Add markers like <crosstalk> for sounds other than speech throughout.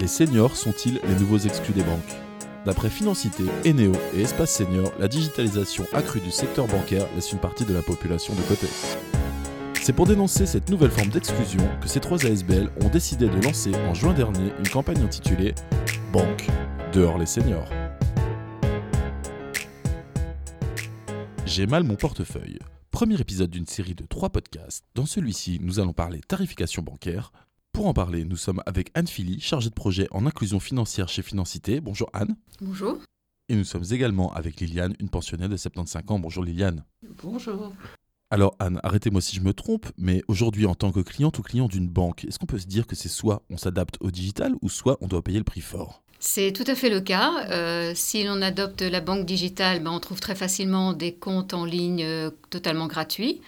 Les seniors sont-ils les nouveaux exclus des banques D'après Financité, Eneo et Espace Senior, la digitalisation accrue du secteur bancaire laisse une partie de la population de côté. C'est pour dénoncer cette nouvelle forme d'exclusion que ces trois ASBL ont décidé de lancer en juin dernier une campagne intitulée Banque, dehors les seniors. J'ai mal mon portefeuille. Premier épisode d'une série de trois podcasts. Dans celui-ci, nous allons parler tarification bancaire. Pour en parler, nous sommes avec Anne Philly, chargée de projet en inclusion financière chez Financité. Bonjour Anne. Bonjour. Et nous sommes également avec Liliane, une pensionnaire de 75 ans. Bonjour Liliane. Bonjour. Alors Anne, arrêtez-moi si je me trompe, mais aujourd'hui en tant que cliente ou client d'une banque, est-ce qu'on peut se dire que c'est soit on s'adapte au digital ou soit on doit payer le prix fort? C'est tout à fait le cas. Euh, si l'on adopte la banque digitale, ben, on trouve très facilement des comptes en ligne euh, totalement gratuits.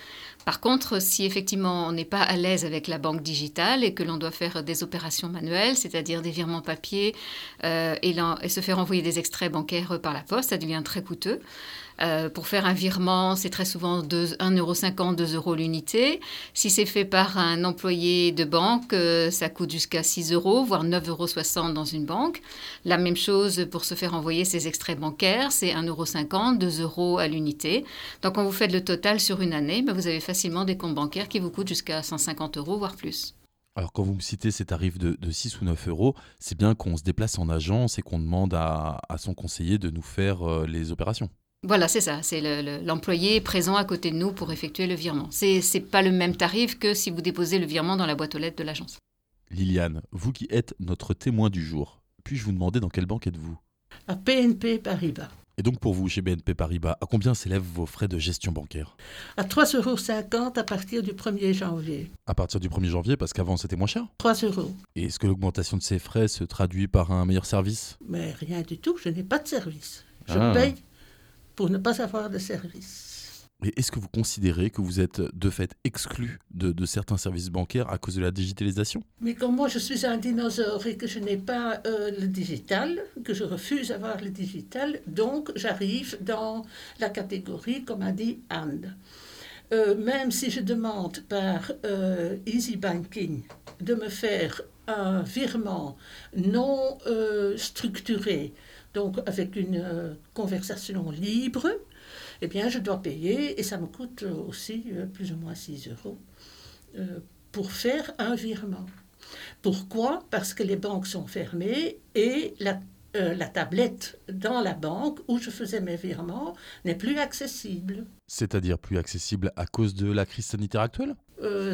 Par contre, si effectivement on n'est pas à l'aise avec la banque digitale et que l'on doit faire des opérations manuelles, c'est-à-dire des virements papier euh, et, se faire envoyer des extraits bancaires par la poste, ça devient très coûteux. Euh, pour faire un virement, c'est très souvent 1,50€, 2 euros l'unité. Si c'est fait par un employé de banque, euh, ça coûte jusqu'à 6 euros, voire 9,60 euros dans une banque. La même chose pour se faire envoyer ses extraits bancaires, c'est 1,50€, 2 euros à l'unité. Donc quand vous faites le total sur une année, ben, vous avez facilement des comptes bancaires qui vous coûtent jusqu'à 150 euros, voire plus. Alors quand vous me citez ces tarifs de, 6 ou 9 euros, c'est bien qu'on se déplace en agence et qu'on demande à, son conseiller de nous faire euh, les opérations. Voilà, c'est ça. C'est l'employé présent à côté de nous pour effectuer le virement. C'est n'est pas le même tarif que si vous déposez le virement dans la boîte aux lettres de l'agence. Liliane, vous qui êtes notre témoin du jour, puis-je vous demander dans quelle banque êtes-vous? À BNP Paribas. Et donc pour vous, chez BNP Paribas, à combien s'élèvent vos frais de gestion bancaire À 3,50 euros à partir du 1er janvier. À partir du 1er janvier, parce qu'avant c'était moins cher 3 euros. Et est-ce que l'augmentation de ces frais se traduit par un meilleur service Mais rien du tout, je n'ai pas de service. Je ah. paye pour ne pas avoir de service. Et est-ce que vous considérez que vous êtes de fait exclu de, certains services bancaires à cause de la digitalisation? Mais comme moi je suis un dinosaure et que je n'ai pas euh, le digital, que je refuse d'avoir le digital, donc j'arrive dans la catégorie, comme a dit Anne. Euh, même si je demande par euh, Easy Banking de me faire un virement non structuré donc avec une conversation libre, eh bien, je dois payer et ça me coûte aussi euh, plus ou moins 6 euros euh, pour faire un virement. Pourquoi? Parce que les banques sont fermées et la, la, tablette dans la banque où je faisais mes virements n'est plus accessible. C'est-à-dire plus accessible à cause de la crise sanitaire actuelle?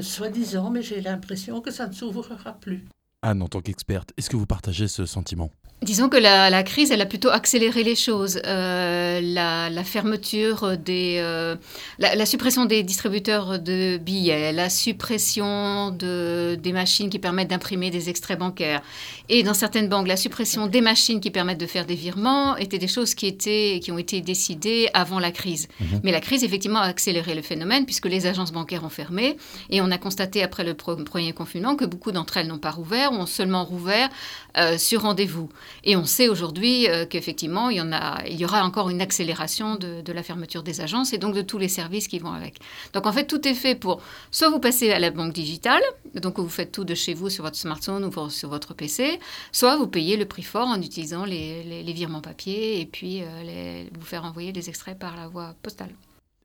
Soi-disant, mais j'ai l'impression que ça ne s'ouvrira plus. Anne, en tant qu'experte, est-ce que vous partagez ce sentiment? Disons que la, crise, elle a plutôt accéléré les choses. Euh, la, fermeture des, euh, la, suppression des distributeurs de billets, la suppression de, des machines qui permettent d'imprimer des extraits bancaires, et dans certaines banques, la suppression des machines qui permettent de faire des virements étaient des choses qui étaient, qui ont été décidées avant la crise. Mhm. Mais la crise, effectivement, a accéléré le phénomène puisque les agences bancaires ont fermé, et on a constaté après le premier confinement que beaucoup d'entre elles n'ont pas rouvert ou ont seulement rouvert euh, sur rendez-vous. Et on sait aujourd'hui euh, qu'effectivement, il, y en a, il y aura encore une accélération de, la fermeture des agences et donc de tous les services qui vont avec. Donc en fait, tout est fait pour soit vous passez à la banque digitale, donc vous faites tout de chez vous sur votre smartphone ou sur votre PC, soit vous payez le prix fort en utilisant les, virements papier et puis euh, vous faire envoyer des extraits par la voie postale.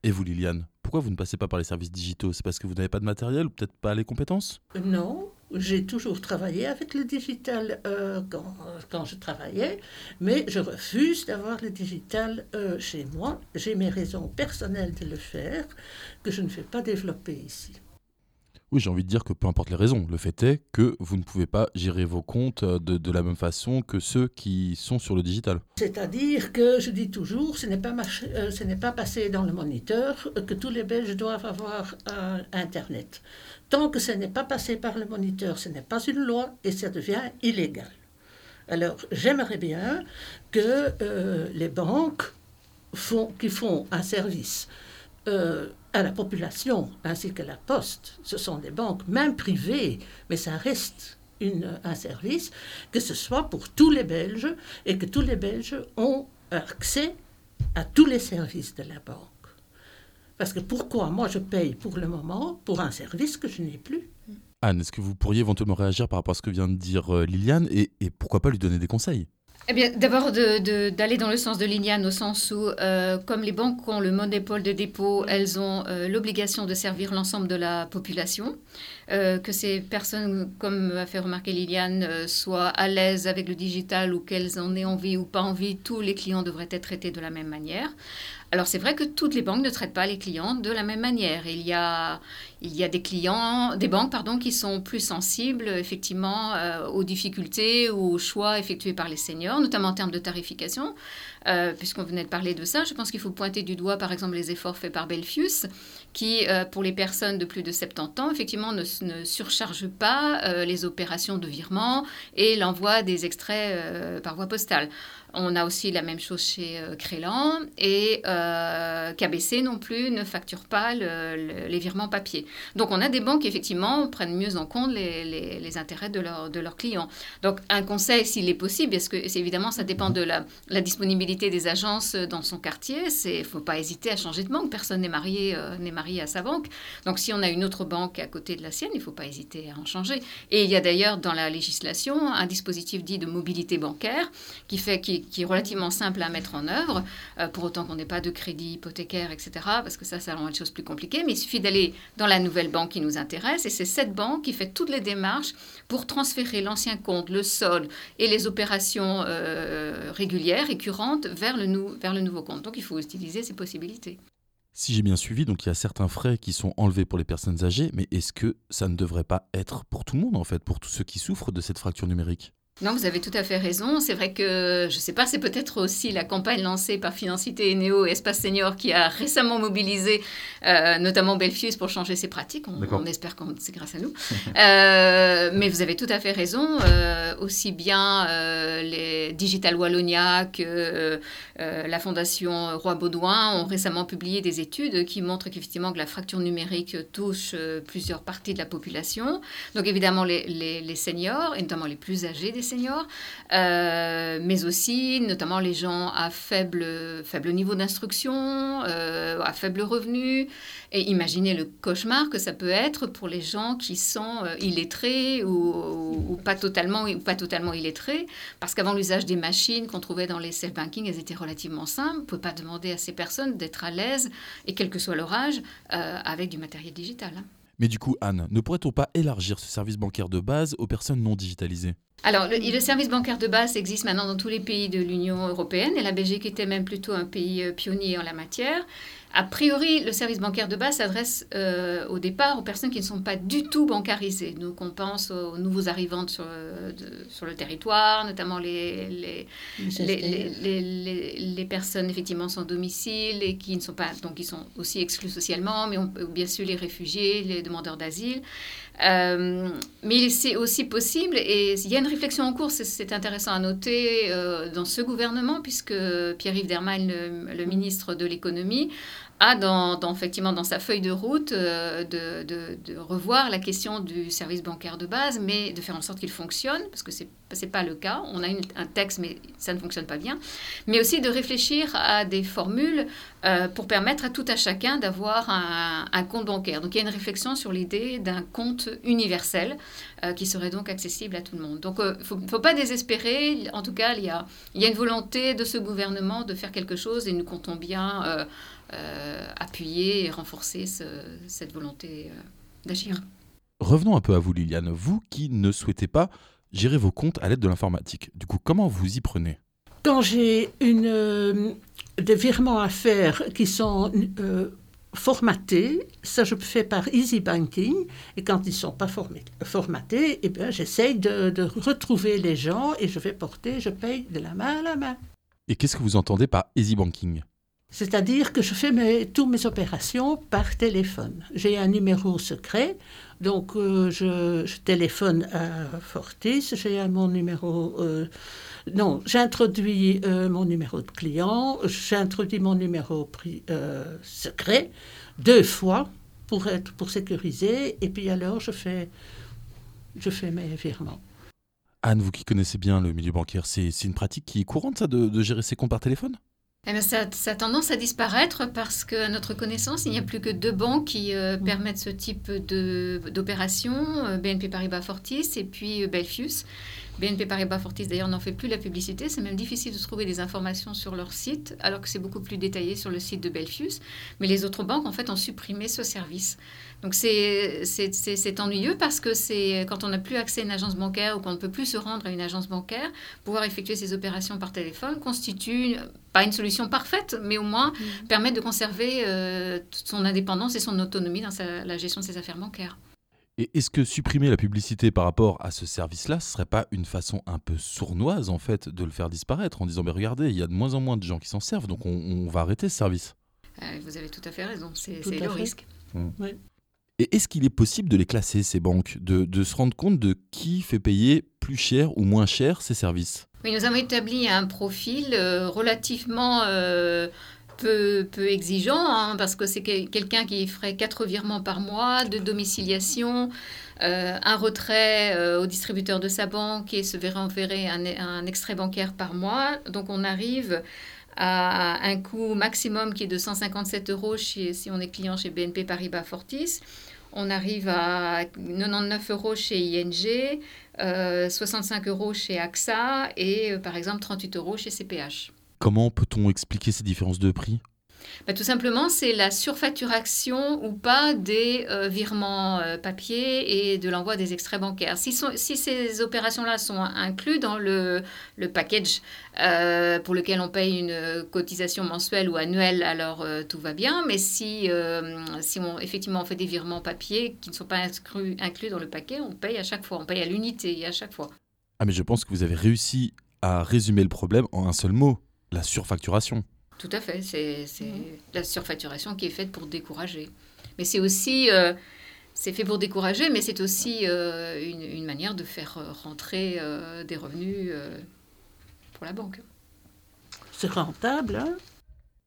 Et vous, Liliane, pourquoi vous ne passez pas par les services digitaux? C'est parce que vous n'avez pas de matériel ou peut-être pas les compétences? Non, j'ai toujours travaillé avec le digital euh, quand, je travaillais, mais je refuse d'avoir le digital euh, chez moi. J'ai mes raisons personnelles de le faire que je ne fais pas développer ici. Oui, j'ai envie de dire que peu importe les raisons, le fait est que vous ne pouvez pas gérer vos comptes euh, de, la même façon que ceux qui sont sur le digital. C'est-à-dire que je dis toujours, ce n'est pas, pas passé dans le moniteur que tous les Belges doivent avoir Internet. Tant que ce n'est pas passé par le moniteur, ce n'est pas une loi et ça devient illégal. Alors j'aimerais bien que euh, les banques font, qui font un service euh, à la population ainsi que la poste, ce sont des banques même privées, mais ça reste une, un service, que ce soit pour tous les Belges et que tous les Belges ont accès à tous les services de la banque. Parce que pourquoi moi je paye pour le moment pour un service que je n'ai plus? Anne, est-ce que vous pourriez éventuellement réagir par rapport à ce que vient de dire euh, Liliane et, pourquoi pas lui donner des conseils? Eh bien, d'abord d'aller dans le sens de Liliane, au sens où, euh, comme les banques ont le monopole de dépôt, elles ont euh, l'obligation de servir l'ensemble de la population. que ces personnes, comme a fait remarquer Liliane, soient à l'aise avec le digital ou qu'elles en aient envie ou pas envie, tous les clients devraient être traités de la même manière. Alors c'est vrai que toutes les banques ne traitent pas les clients de la même manière. Il y a, il y a des clients, des banques pardon, qui sont plus sensibles effectivement euh, aux difficultés ou aux choix effectués par les seniors, notamment en termes de tarification. Euh, puisqu'on venait de parler de ça, je pense qu'il faut pointer du doigt par exemple les efforts faits par Belfius, qui euh, pour les personnes de plus de 70 ans effectivement ne, surcharge pas les opérations de virement et l'envoi des extraits par voie postale. On a aussi la même chose chez euh, Crélan et euh, KBC non plus ne facture pas les virements papier. Donc on a des banques qui effectivement prennent mieux en compte les, intérêts de, leurs clients. Donc un conseil s'il est possible, parce que évidemment ça dépend de la, disponibilité des agences dans son quartier, il ne faut pas hésiter à changer de banque. Personne euh, n'est marié à sa banque. Donc si on a une autre banque à côté de la sienne, il ne faut pas hésiter à en changer. Et il y a d'ailleurs dans la législation un dispositif dit de mobilité bancaire qui fait qui est relativement simple à mettre en œuvre, euh, pour autant qu'on n'ait pas de crédit hypothécaire, etc., parce que ça, ça rend les choses plus compliquées. Mais il suffit d'aller dans la nouvelle banque qui nous intéresse, et c'est cette banque qui fait toutes les démarches pour transférer l'ancien compte, le solde et les opérations euh, régulières et courantes vers le, vers le nouveau compte. Donc il faut utiliser ces possibilités. Si j'ai bien suivi, donc il y a certains frais qui sont enlevés pour les personnes âgées, mais est-ce que ça ne devrait pas être pour tout le monde en fait, pour tous ceux qui souffrent de cette fracture numérique? Non, vous avez tout à fait raison. C'est vrai que, je ne sais pas, c'est peut-être aussi la campagne lancée par Financité et Néo Espace Senior qui a récemment mobilisé euh, notamment Belfius pour changer ses pratiques. On, espère que c'est grâce à nous. <laughs> Euh, mais vous avez tout à fait raison. Euh, aussi bien les Digital Wallonia que la Fondation Roi Baudouin ont récemment publié des études qui montrent qu'effectivement que la fracture numérique touche plusieurs parties de la population. Donc évidemment les, les, les seniors, et notamment les plus âgés des euh, mais aussi notamment les gens à faible, niveau d'instruction, euh, à faible revenu. Et imaginez le cauchemar que ça peut être pour les gens qui sont euh, illettrés ou, pas totalement, pas totalement illettrés, parce qu'avant l'usage des machines qu'on trouvait dans les self-banking, elles étaient relativement simples. On ne peut pas demander à ces personnes d'être à l'aise, et quel que soit leur âge, avec du matériel digital. Hein. Mais du coup, Anne, ne pourrait-on pas élargir ce service bancaire de base aux personnes non digitalisées? Alors, le, service bancaire de base existe maintenant dans tous les pays de l'Union européenne et la Belgique était même plutôt un pays euh, pionnier en la matière. A priori, le service bancaire de base s'adresse euh, au départ aux personnes qui ne sont pas du tout bancarisées. Donc, on pense aux nouveaux arrivants sur, sur le territoire, notamment les, les, les, personnes effectivement sans domicile et qui ne sont pas, donc qui sont aussi exclus socialement, mais bien sûr les réfugiés, les demandeurs d'asile. Euh, mais c'est aussi possible, et il y a une réflexion en cours, c'est intéressant à noter, euh, dans ce gouvernement, puisque Pierre-Yves Dermain, le, ministre de l'économie, a dans, effectivement dans sa feuille de route euh, de, de, revoir la question du service bancaire de base, mais de faire en sorte qu'il fonctionne, parce que c'est n'est pas le cas. On a un texte, mais ça ne fonctionne pas bien. Mais aussi de réfléchir à des formules euh, pour permettre à tout à chacun d'avoir un, un, compte bancaire. Donc il y a une réflexion sur l'idée d'un compte universel euh, qui serait donc accessible à tout le monde. Donc il ne faut, pas désespérer. En tout cas, il y, a, il y a une volonté de ce gouvernement de faire quelque chose et nous comptons bien appuyer et renforcer cette volonté euh, d'agir. Revenons un peu à vous, Liliane. Vous qui ne souhaitez pas gérer vos comptes à l'aide de l'informatique. Du coup, comment vous y prenez? Quand j'ai une, euh, des virements à faire qui sont formatés, ça je fais par Easy Banking, et quand ils ne sont pas formatés, eh bien, j'essaye de, de, retrouver les gens et je vais porter, je paye de la main à la main. Et qu'est-ce que vous entendez par Easy Banking? C'est-à-dire que je fais mes, toutes mes opérations par téléphone. J'ai un numéro secret, donc euh, je, téléphone à Fortis, j'ai mon numéro... Euh, non, j'introduis euh, mon numéro de client, j'introduis mon numéro secret deux fois pour, être, pour sécuriser, et puis alors je fais, je fais mes virements. Anne, vous qui connaissez bien le milieu bancaire, c'est une pratique qui est courante ça de, de gérer ses comptes par téléphone? Eh bien, ça, ça, a tendance à disparaître parce qu'à notre connaissance, il n'y a plus que deux banques qui euh, mm. permettent ce type d'opération, euh, BNP Paribas Fortis et puis euh, Belfius. BNP Paribas Fortis, d'ailleurs, n'en fait plus la publicité. C'est même difficile de trouver des informations sur leur site, alors que c'est beaucoup plus détaillé sur le site de Belfius. Mais les autres banques, en fait, ont supprimé ce service. Donc, c'est ennuyeux parce que c'est quand on n'a plus accès à une agence bancaire ou qu'on ne peut plus se rendre à une agence bancaire, pouvoir effectuer ces opérations par téléphone constitue pas une solution parfaite, mais au moins mmh. permettre de conserver euh, son indépendance et son autonomie dans la gestion de ses affaires bancaires. Et est-ce que supprimer la publicité par rapport à ce service-là, ce serait pas une façon un peu sournoise en fait de le faire disparaître en disant mais regardez, il y a de moins en moins de gens qui s'en servent, donc on, va arrêter ce service? Euh, Vous avez tout à fait raison, c'est le risque. Mmh. Et est-ce qu'il est possible de les classer, ces banques, de, se rendre compte de qui fait payer plus cher ou moins cher ces services? Oui, nous avons établi un profil euh, relativement... Euh, peu, peu exigeant, hein, parce que c'est quelqu'un qui ferait quatre virements par mois de domiciliation, euh, un retrait euh, au distributeur de sa banque et se verrait enverrer un, un, extrait bancaire par mois. Donc on arrive à un coût maximum qui est de 157 euros si on est client chez BNP Paribas Fortis. On arrive à 99 euros chez ING, 65 euh, euros chez AXA et par exemple 38 euros chez CPH. Comment peut-on expliquer ces différences de prix? Bah, tout simplement, c'est la surfacturation ou pas des euh, virements euh, papier et de l'envoi des extraits bancaires. Si, si ces opérations-là sont incluses dans le, le package euh, pour lequel on paye une cotisation mensuelle ou annuelle, alors tout va bien. Mais si, si on, effectivement on fait des virements papier qui ne sont pas inclus, inclus dans le paquet, on paye à chaque fois, on paye à l'unité à chaque fois. Ah mais je pense que vous avez réussi à résumer le problème en un seul mot la surfacturation. Tout à fait, c'est la surfacturation qui est faite pour décourager. Mais c'est aussi, euh, c'est fait pour décourager, mais c'est aussi euh, une, manière de faire euh, rentrer des revenus pour la banque. C'est rentable, hein?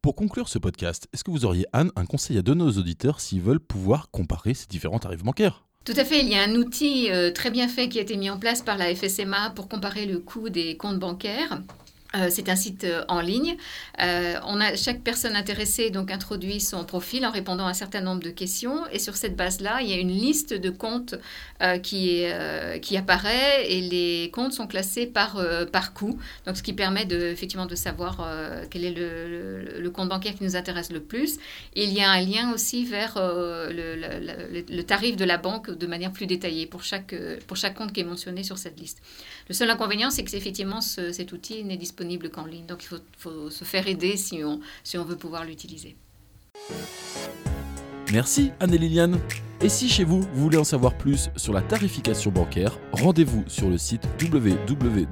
Pour conclure ce podcast, est-ce que vous auriez, Anne, un conseil à donner aux auditeurs s'ils veulent pouvoir comparer ces différents tarifs bancaires? Tout à fait, il y a un outil très bien fait qui a été mis en place par la FSMA pour comparer le coût des comptes bancaires. Euh, c'est un site euh, en ligne. Euh, on a, chaque personne intéressée donc introduit son profil en répondant à un certain nombre de questions. Et sur cette base-là, il y a une liste de comptes qui, qui apparaît et les comptes sont classés par, par coût. Donc, ce qui permet de, effectivement de savoir quel est le, compte bancaire qui nous intéresse le plus. Il y a un lien aussi vers le, le, tarif de la banque de manière plus détaillée pour chaque, pour chaque compte qui est mentionné sur cette liste. Le seul inconvénient, c'est que effectivement, cet outil n'est qu'en ligne. Donc il faut, faut, se faire aider si on, si on veut pouvoir l'utiliser. Merci Anne-Liliane. Et si chez vous, vous voulez en savoir plus sur la tarification bancaire, rendez-vous sur le site www.wikifin.be.